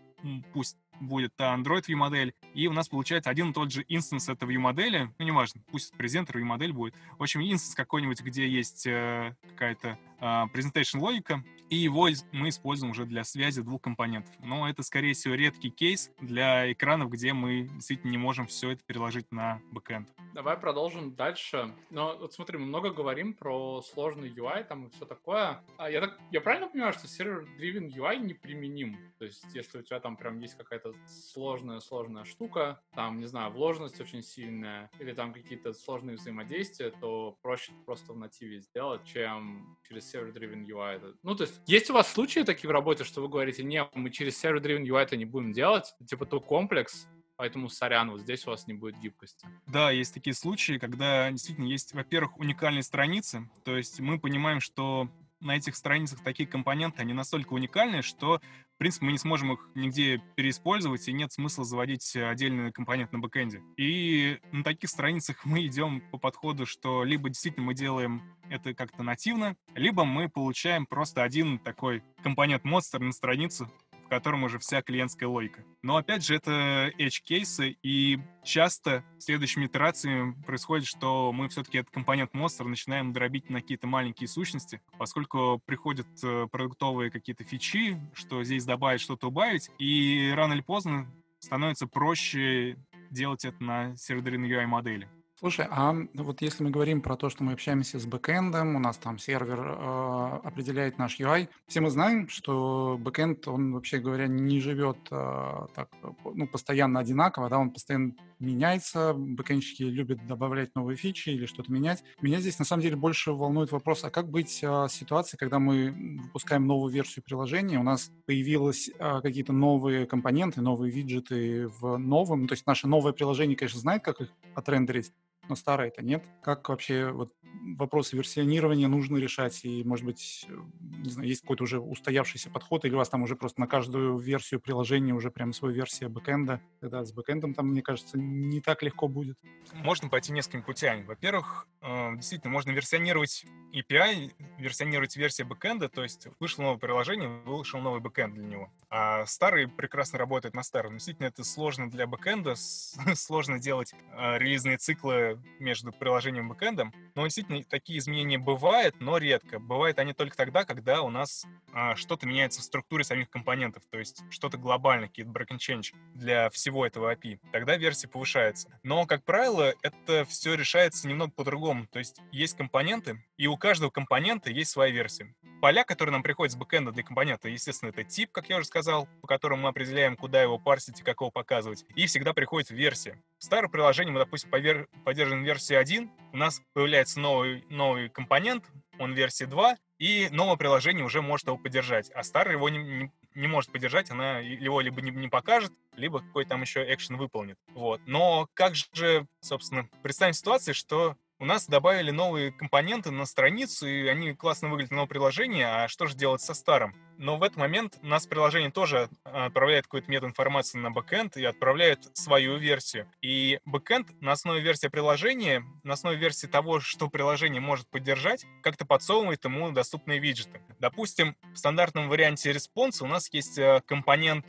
пусть будет та Android view модель, и у нас получается один и тот же instance этой view модели, ну неважно, пусть presenter view модель будет. В общем, instance какой-нибудь, где есть э, какая-то э, presentation логика, и его мы используем уже для связи двух компонентов. Но это, скорее всего, редкий кейс для экранов, где мы действительно не можем все это переложить на бэкэнд. Давай продолжим дальше. Но вот смотри, мы много говорим про сложный UI там и все такое. А я, так, я правильно понимаю, что сервер-driven UI неприменим? То есть, если у тебя там прям есть какая-то сложная-сложная штука, там, не знаю, вложенность очень сильная, или там какие-то сложные взаимодействия, то проще просто в нативе сделать, чем через server-driven UI. Ну, то есть, есть у вас случаи такие в работе, что вы говорите, не, мы через server-driven UI это не будем делать, типа то комплекс, поэтому сорян, вот здесь у вас не будет гибкости. Да, есть такие случаи, когда действительно есть, во-первых, уникальные страницы, то есть мы понимаем, что на этих страницах такие компоненты, они настолько уникальные, что, в принципе, мы не сможем их нигде переиспользовать, и нет смысла заводить отдельный компонент на бэкэнде. И на таких страницах *laughs* мы идем по подходу, что либо действительно мы делаем это как-то нативно, либо мы получаем просто один такой компонент монстр на страницу, котором уже вся клиентская логика. Но опять же, это edge-кейсы, и часто следующими итерациями происходит, что мы все-таки этот компонент монстр начинаем дробить на какие-то маленькие сущности, поскольку приходят э, продуктовые какие-то фичи, что здесь добавить, что-то убавить, и рано или поздно становится проще делать это на серверной UI модели. Слушай, а вот если мы говорим про то, что мы общаемся с бэкэндом, у нас там сервер э, определяет наш UI, все мы знаем, что бэкэнд, он вообще говоря, не живет э, так, ну, постоянно одинаково, да, он постоянно меняется, бэкэндщики любят добавлять новые фичи или что-то менять. Меня здесь на самом деле больше волнует вопрос, а как быть э, ситуации, когда мы выпускаем новую версию приложения, у нас появились э, какие-то новые компоненты, новые виджеты в новом, то есть наше новое приложение, конечно, знает, как их отрендерить, но старые-то нет. Как вообще вот вопросы версионирования нужно решать? И, может быть, не знаю, есть какой-то уже устоявшийся подход, или у вас там уже просто на каждую версию приложения уже прям своя версия бэкэнда? Тогда с бэкэндом там, мне кажется, не так легко будет. Можно пойти несколькими путями. Во-первых, э, действительно, можно версионировать API, версионировать версию бэкэнда, то есть вышло новое приложение, вышел новый бэкэнд для него. А старый прекрасно работает на старом. Действительно, это сложно для бэкэнда, *laughs* сложно делать э, релизные циклы между приложением и бэкэндом, но действительно действительно такие изменения бывают, но редко. Бывают они только тогда, когда у нас а, что-то меняется в структуре самих компонентов, то есть что-то глобальное, какие-то break change для всего этого API. Тогда версия повышается. Но, как правило, это все решается немного по-другому. То есть есть компоненты, и у каждого компонента есть своя версия. Поля, которые нам приходят с бэкэнда для компонента, естественно, это тип, как я уже сказал, по которому мы определяем, куда его парсить и как его показывать. И всегда приходит версия. В старом приложении мы, допустим, поддерживаем версию 1, у нас появляется новый, новый компонент, он версии 2, и новое приложение уже может его поддержать, а старый его не, не, не может поддержать, она его либо не, не покажет, либо какой там еще экшен выполнит. Вот. Но как же, собственно, представим ситуацию, что у нас добавили новые компоненты на страницу, и они классно выглядят на новое приложение, а что же делать со старым? Но в этот момент у нас приложение тоже отправляет какую-то метаинформацию на бэкэнд и отправляет свою версию. И бэкэнд на основе версии приложения, на основе версии того, что приложение может поддержать, как-то подсовывает ему доступные виджеты. Допустим, в стандартном варианте респонса у нас есть э, компонент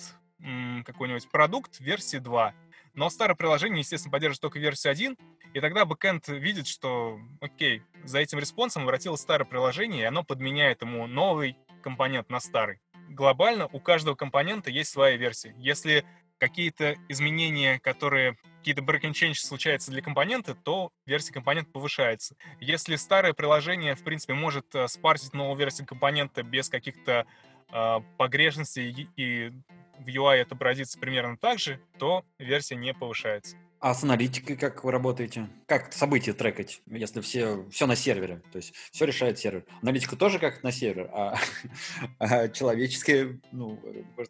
какой-нибудь продукт версии 2. Но старое приложение, естественно, поддерживает только версию 1, и тогда бэкэнд видит, что, окей, за этим респонсом обратилось старое приложение, и оно подменяет ему новый компонент на старый. Глобально у каждого компонента есть своя версия. Если какие-то изменения, которые какие-то break change случаются для компонента, то версия компонента повышается. Если старое приложение, в принципе, может э, спарсить новую версию компонента без каких-то э, погрешностей и в UI отобразится примерно так же, то версия не повышается. А с аналитикой как вы работаете? Как события трекать, если все, все на сервере? То есть все решает сервер. Аналитика тоже как на сервер, а, *laughs* а человеческое, ну,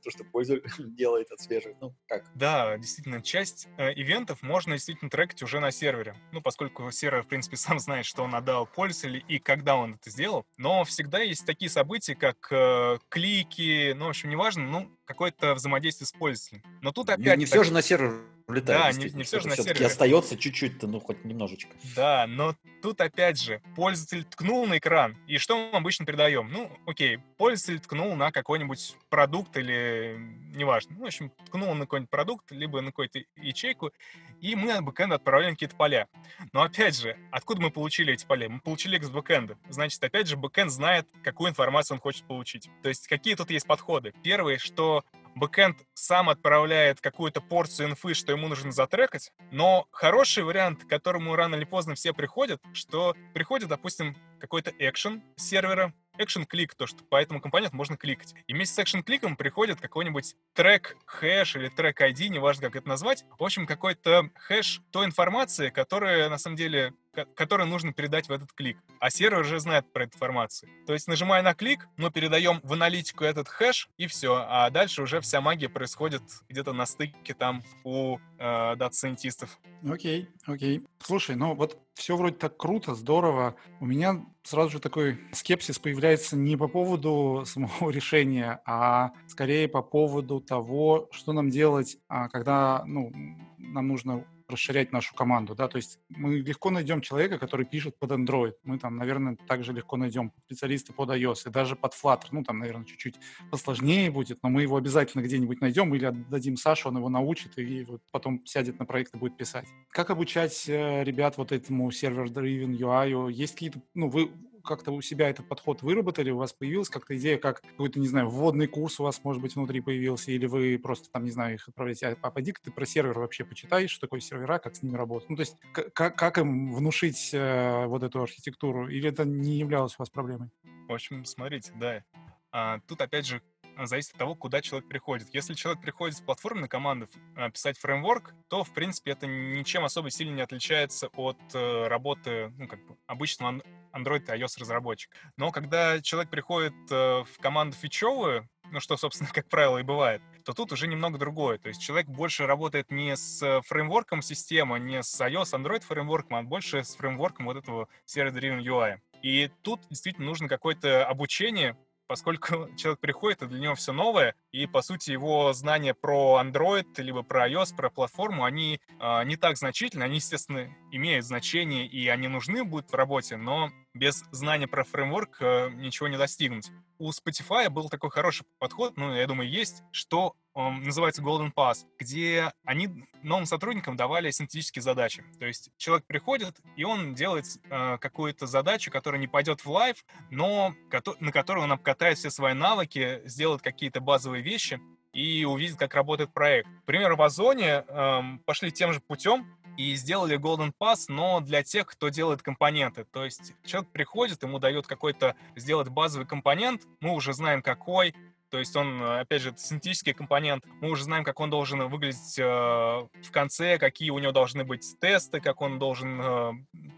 то, что пользователь *laughs* делает, отслеживает. Ну, как? Да, действительно, часть э, ивентов можно действительно трекать уже на сервере. Ну, поскольку сервер, в принципе, *laughs* сам знает, что он отдал пользователю и когда он это сделал. Но всегда есть такие события, как э, клики, ну, в общем, неважно, ну, какое-то взаимодействие с пользователем. Но тут опять... Не, не так... все же на сервер улетает. Да, не, не все же на сервере. остается чуть-чуть-то, ну, хоть немножечко. Да, но тут опять же, пользователь ткнул на экран, и что мы обычно передаем? Ну, окей, пользователь ткнул на какой-нибудь продукт или неважно. Ну, в общем, ткнул на какой-нибудь продукт, либо на какую-то ячейку, и мы от бэкэнда отправляем какие-то поля. Но опять же, откуда мы получили эти поля? Мы получили их с бэкэнда. Значит, опять же, бэкэнд знает, какую информацию он хочет получить. То есть, какие тут есть подходы? Первое, что бэкэнд сам отправляет какую-то порцию инфы, что ему нужно затрекать, но хороший вариант, к которому рано или поздно все приходят, что приходит, допустим, какой-то экшен сервера, action клик, то, что по этому компоненту можно кликать. И вместе с action кликом приходит какой-нибудь track hash или track ID, неважно, как это назвать. В общем, какой-то хэш той информации, которая на самом деле который нужно передать в этот клик. А сервер уже знает про эту информацию. То есть, нажимая на клик, мы передаем в аналитику этот хэш, и все. А дальше уже вся магия происходит где-то на стыке там у э, дата-сайентистов. Окей, окей. Слушай, ну вот все вроде так круто, здорово. У меня сразу же такой скепсис появляется не по поводу *laughs* самого решения, а скорее по поводу того, что нам делать, а, когда ну, нам нужно расширять нашу команду, да, то есть мы легко найдем человека, который пишет под Android, мы там, наверное, также легко найдем специалиста под iOS и даже под Flutter, ну, там, наверное, чуть-чуть посложнее будет, но мы его обязательно где-нибудь найдем или отдадим Саше, он его научит и вот потом сядет на проект и будет писать. Как обучать э, ребят вот этому сервер-driven UI? Есть какие-то, ну, вы как-то у себя этот подход выработали, у вас появилась как-то идея, как какой-то, не знаю, вводный курс у вас, может быть, внутри появился, или вы просто там, не знаю, их отправляете, а пойди ты про сервер вообще почитай, что такое сервера, как с ними работать. Ну, то есть как, как им внушить э, вот эту архитектуру, или это не являлось у вас проблемой? В общем, смотрите, да, а, тут опять же зависит от того, куда человек приходит. Если человек приходит с платформенной команды а, писать фреймворк, то, в принципе, это ничем особо сильно не отличается от э, работы ну, как бы обычного Android и iOS разработчик. Но когда человек приходит э, в команду фичевую, ну что, собственно, *laughs* как правило, и бывает, то тут уже немного другое. То есть человек больше работает не с фреймворком системы, не с iOS, Android фреймворком, а больше с фреймворком вот этого Server-Driven UI. И тут действительно нужно какое-то обучение, поскольку *laughs* человек приходит, и для него все новое, и, по сути, его знания про Android, либо про iOS, про платформу, они э, не так значительны, они, естественно, имеют значение, и они нужны будут в работе, но без знания про фреймворк э, ничего не достигнуть. У Spotify был такой хороший подход, ну, я думаю, есть, что он называется Golden Path, где они новым сотрудникам давали синтетические задачи. То есть человек приходит, и он делает э, какую-то задачу, которая не пойдет в live, но на которую он обкатает все свои навыки, сделает какие-то базовые вещи и увидит, как работает проект. Например, в Озоне э, пошли тем же путем, и сделали Golden Pass, но для тех, кто делает компоненты. То есть человек приходит, ему дают какой-то сделать базовый компонент, мы уже знаем какой, то есть он, опять же, это синтетический компонент. Мы уже знаем, как он должен выглядеть э, в конце, какие у него должны быть тесты, как он должен э,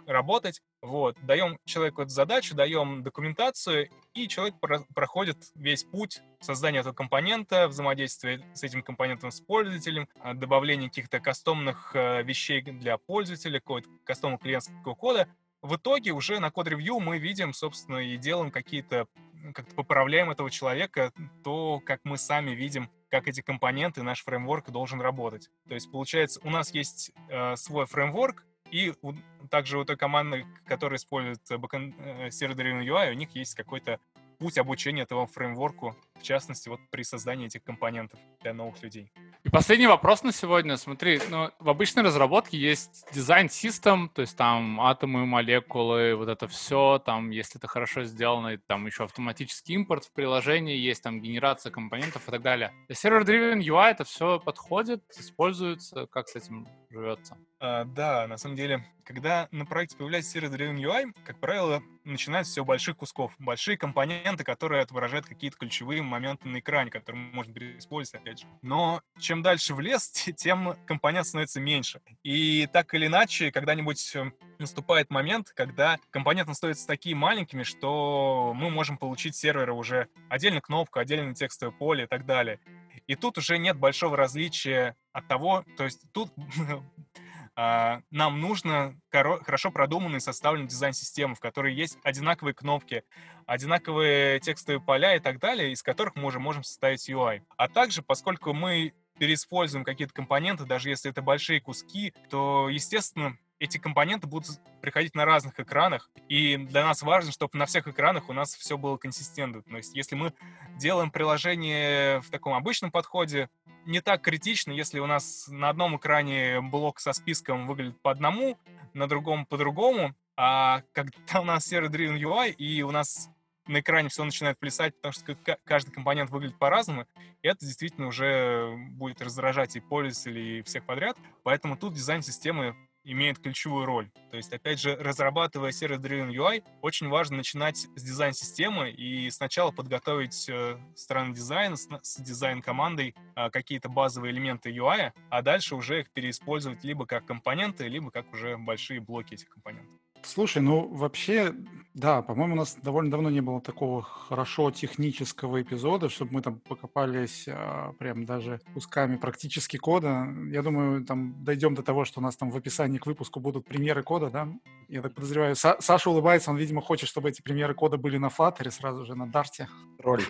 работать. Вот. Даем человеку эту задачу, даем документацию, и человек про- проходит весь путь создания этого компонента, взаимодействия с этим компонентом с пользователем, э, добавления каких-то кастомных э, вещей для пользователя, какого-то кастомного клиентского кода. В итоге уже на код-ревью мы видим, собственно, и делаем какие-то как-то поправляем этого человека, то, как мы сами видим, как эти компоненты, наш фреймворк должен работать. То есть, получается, у нас есть э, свой фреймворк, и у, также у той команды, которая использует э, server-driven UI, у них есть какой-то путь обучения этого фреймворку, в частности, вот при создании этих компонентов для новых людей. И последний вопрос на сегодня. Смотри, ну, в обычной разработке есть дизайн-систем, то есть там атомы, молекулы, вот это все, там, если это хорошо сделано, там еще автоматический импорт в приложении, есть там генерация компонентов и так далее. Для Server-Driven UI это все подходит, используется, как с этим живется. А, да, на самом деле, когда на проекте появляется Serial Driven UI, как правило, начинается все больших кусков, большие компоненты, которые отображают какие-то ключевые моменты на экране, которые можно переиспользовать, опять же. Но чем дальше в лес, *laughs* тем компонент становится меньше. И так или иначе, когда-нибудь э, наступает момент, когда компоненты становятся такие маленькими, что мы можем получить серверы уже отдельно кнопку, отдельно текстовое поле и так далее. И тут уже нет большого различия от того, то есть тут *laughs* нам нужно хорошо продуманный составленный дизайн системы, в которой есть одинаковые кнопки, одинаковые текстовые поля и так далее, из которых мы уже можем составить UI. А также, поскольку мы переиспользуем какие-то компоненты, даже если это большие куски, то, естественно, эти компоненты будут приходить на разных экранах, и для нас важно, чтобы на всех экранах у нас все было консистентно. То есть если мы делаем приложение в таком обычном подходе, не так критично, если у нас на одном экране блок со списком выглядит по одному, на другом по-другому, а когда *laughs* у нас серver-driven UI, и у нас на экране все начинает плясать, потому что каждый компонент выглядит по-разному, это действительно уже будет раздражать и пользователей, и всех подряд. Поэтому тут дизайн системы имеет ключевую роль. То есть, опять же, разрабатывая Server-Driven UI, очень важно начинать с дизайн-системы и сначала подготовить э, стороны дизайна с, с дизайн-командой э, какие-то базовые элементы UI, а дальше уже их переиспользовать либо как компоненты, либо как уже большие блоки этих компонентов. Слушай, ну вообще, да, по-моему, у нас довольно давно не было такого хорошо технического эпизода, чтобы мы там покопались а, прям даже кусками практически кода. Я думаю, там дойдем до того, что у нас там в описании к выпуску будут примеры кода, да? Я так подозреваю, Са- Саша улыбается, он, видимо, хочет, чтобы эти примеры кода были на Flutter сразу же на Дарте. Роль.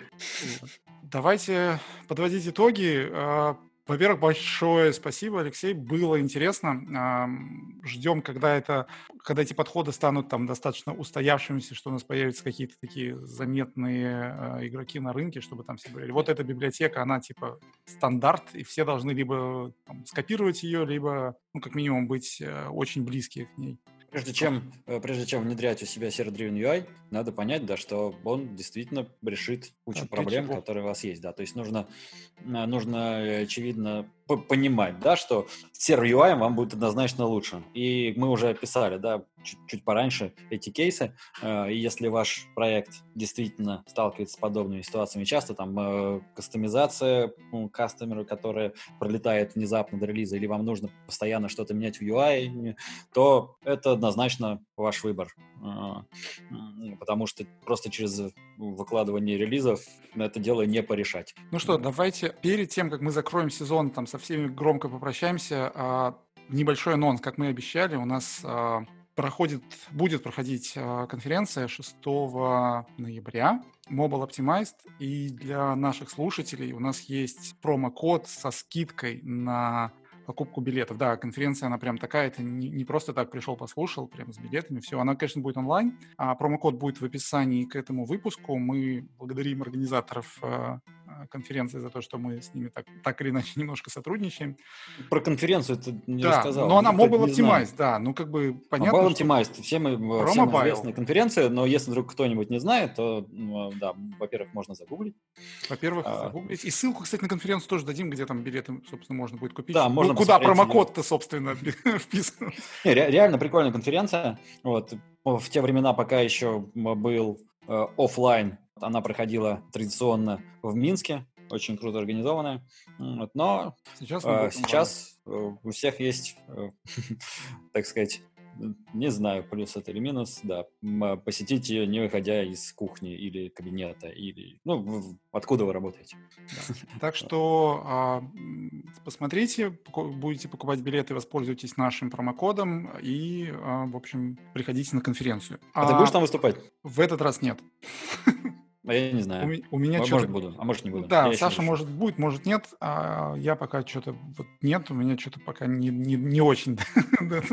Давайте подводить итоги. Во-первых, большое спасибо, Алексей. Было интересно. Ждем, когда это, когда эти подходы станут там достаточно устоявшимися, что у нас появятся какие-то такие заметные а, игроки на рынке, чтобы там все говорили, вот эта библиотека, она типа стандарт, и все должны либо там, скопировать ее, либо, ну, как минимум, быть э, очень близкие к ней. Прежде чем, э, прежде чем внедрять у себя Server-Driven UI, надо понять, да, что он действительно решит кучу а проблем, которые у вас есть. Да. То есть нужно, э, нужно э, очевидно, понимать, да, что Server UI вам будет однозначно лучше. И мы уже описали, да, чуть, чуть пораньше эти кейсы. И если ваш проект действительно сталкивается с подобными ситуациями часто, там кастомизация ну, кастомера, которая пролетает внезапно до релиза, или вам нужно постоянно что-то менять в UI, то это однозначно ваш выбор. А, потому что просто через выкладывание релизов это дело не порешать. Ну что, давайте перед тем, как мы закроем сезон, там со всеми громко попрощаемся, а, небольшой анонс, как мы обещали, у нас а, проходит, будет проходить конференция 6 ноября Mobile Optimized, и для наших слушателей у нас есть промокод со скидкой на покупку билетов. Да, конференция, она прям такая, это не, не просто так пришел, послушал, прям с билетами, все. Она, конечно, будет онлайн, а промокод будет в описании к этому выпуску. Мы благодарим организаторов Э, конференции за то, что мы с ними так, так или иначе *laughs* немножко сотрудничаем. Про конференцию ты не да, рассказал. но она Mobile Optimize, да, ну как бы понятно. Mobile Optimize, что... всем, э, всем известная конференция, но если вдруг кто-нибудь не знает, то, ну, да, во-первых, можно загуглить. Во-первых, а... загуглить. И ссылку, кстати, на конференцию тоже дадим, где там билеты, собственно, можно будет купить. Да, можно ну, Куда промокод-то, собственно, *laughs* вписан. Не, реально прикольная конференция. Вот, в те времена, пока еще был э, офлайн она проходила традиционно в Минске, очень круто организованная. Но сейчас, э, сейчас у всех есть, э, *laughs* так сказать, не знаю, плюс это или минус, да, а, посетить ее, не выходя из кухни или кабинета, или, ну, откуда вы работаете. Да. *laughs* Так что а, посмотрите, будете покупать билеты, воспользуйтесь нашим промокодом и, а, в общем, приходите на конференцию. А, а ты будешь там выступать? В этот раз нет. *laughs* А я не знаю. У, у меня может, может буду, а может не буду. Да, я Саша может будет, может нет, а я пока что-то вот нет, у меня что-то пока не, не, не очень *laughs* до,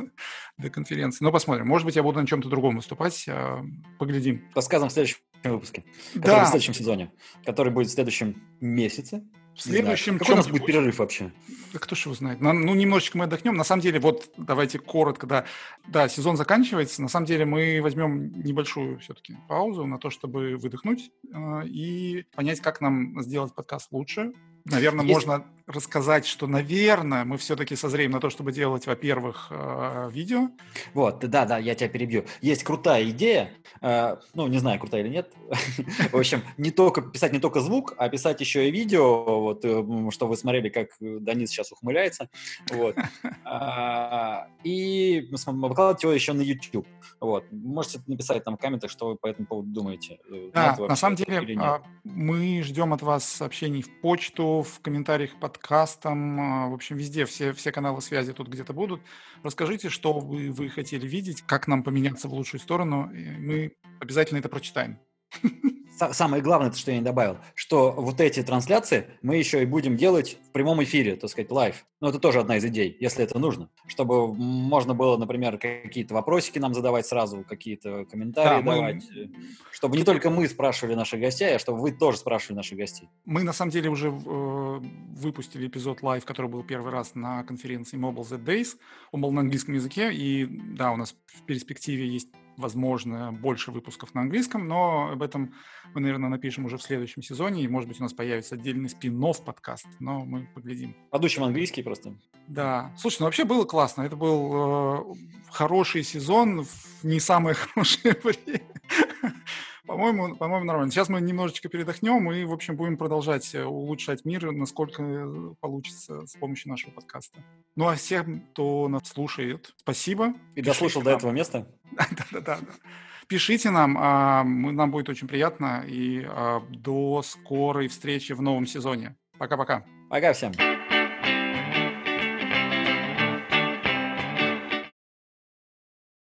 до конференции. Но посмотрим. Может быть, я буду на чем-то другом выступать. А, поглядим. Рассказываем в следующем выпуске, который да. в следующем сезоне, который будет в следующем месяце. В следующем... Какой у нас будет перерыв вообще? Да кто ж его знает. Ну, немножечко мы отдохнем. На самом деле, вот давайте коротко, да, да, сезон заканчивается. На самом деле мы возьмем небольшую все-таки паузу на то, чтобы выдохнуть э, и понять, как нам сделать подкаст лучше, Наверное, Есть- можно рассказать, что, наверное, мы все-таки созреем на то, чтобы делать, во-первых, э, видео. Вот, да, да, я тебя перебью. Есть крутая идея, э, ну, не знаю, крутая или нет. *laughs* В общем, не только писать не только звук, а писать еще и видео, вот, что вы смотрели, как Данис сейчас ухмыляется, вот. *laughs* А, И выкладывать его еще на YouTube. Вот. Можете написать там в комментах, что вы по этому поводу думаете. э, Да, на самом деле, а, мы ждем от вас сообщений в почту, в комментариях к подкастам, а, в общем, везде, все, все каналы связи тут где-то будут. Расскажите, что вы, вы хотели видеть, как нам поменяться в лучшую сторону, мы обязательно это прочитаем. Са- Самое главное, то, что я не добавил, что вот эти трансляции мы еще и будем делать в прямом эфире, так сказать, live. Ну, это тоже одна из идей, если это нужно. Чтобы можно было, например, какие-то вопросики нам задавать сразу, какие-то комментарии Да, мы- давать. э, Чтобы не только мы спрашивали наших гостей, а чтобы вы тоже спрашивали наших гостей. Мы, на самом деле, уже э, выпустили эпизод live, который был первый раз на конференции Mobile Z Days. Он был на английском языке, и да, у нас в перспективе есть, возможно, больше выпусков на английском, но об этом мы, наверное, напишем уже в следующем сезоне, и, может быть, у нас появится отдельный спин подкаст, но мы поглядим. Подучим английский просто. Да. Слушай, ну вообще было классно. Это был э, хороший сезон в не самое *laughs* хорошее время. По-моему, по-моему, нормально. Сейчас мы немножечко передохнем и, в общем, будем продолжать э, улучшать мир, насколько э, получится с помощью нашего подкаста. Ну, а всем, кто нас слушает, спасибо. И дослушал до этого места. *laughs* Да-да-да. Пишите нам, а, нам будет очень приятно. И а, до скорой встречи в новом сезоне. Пока-пока. Пока всем.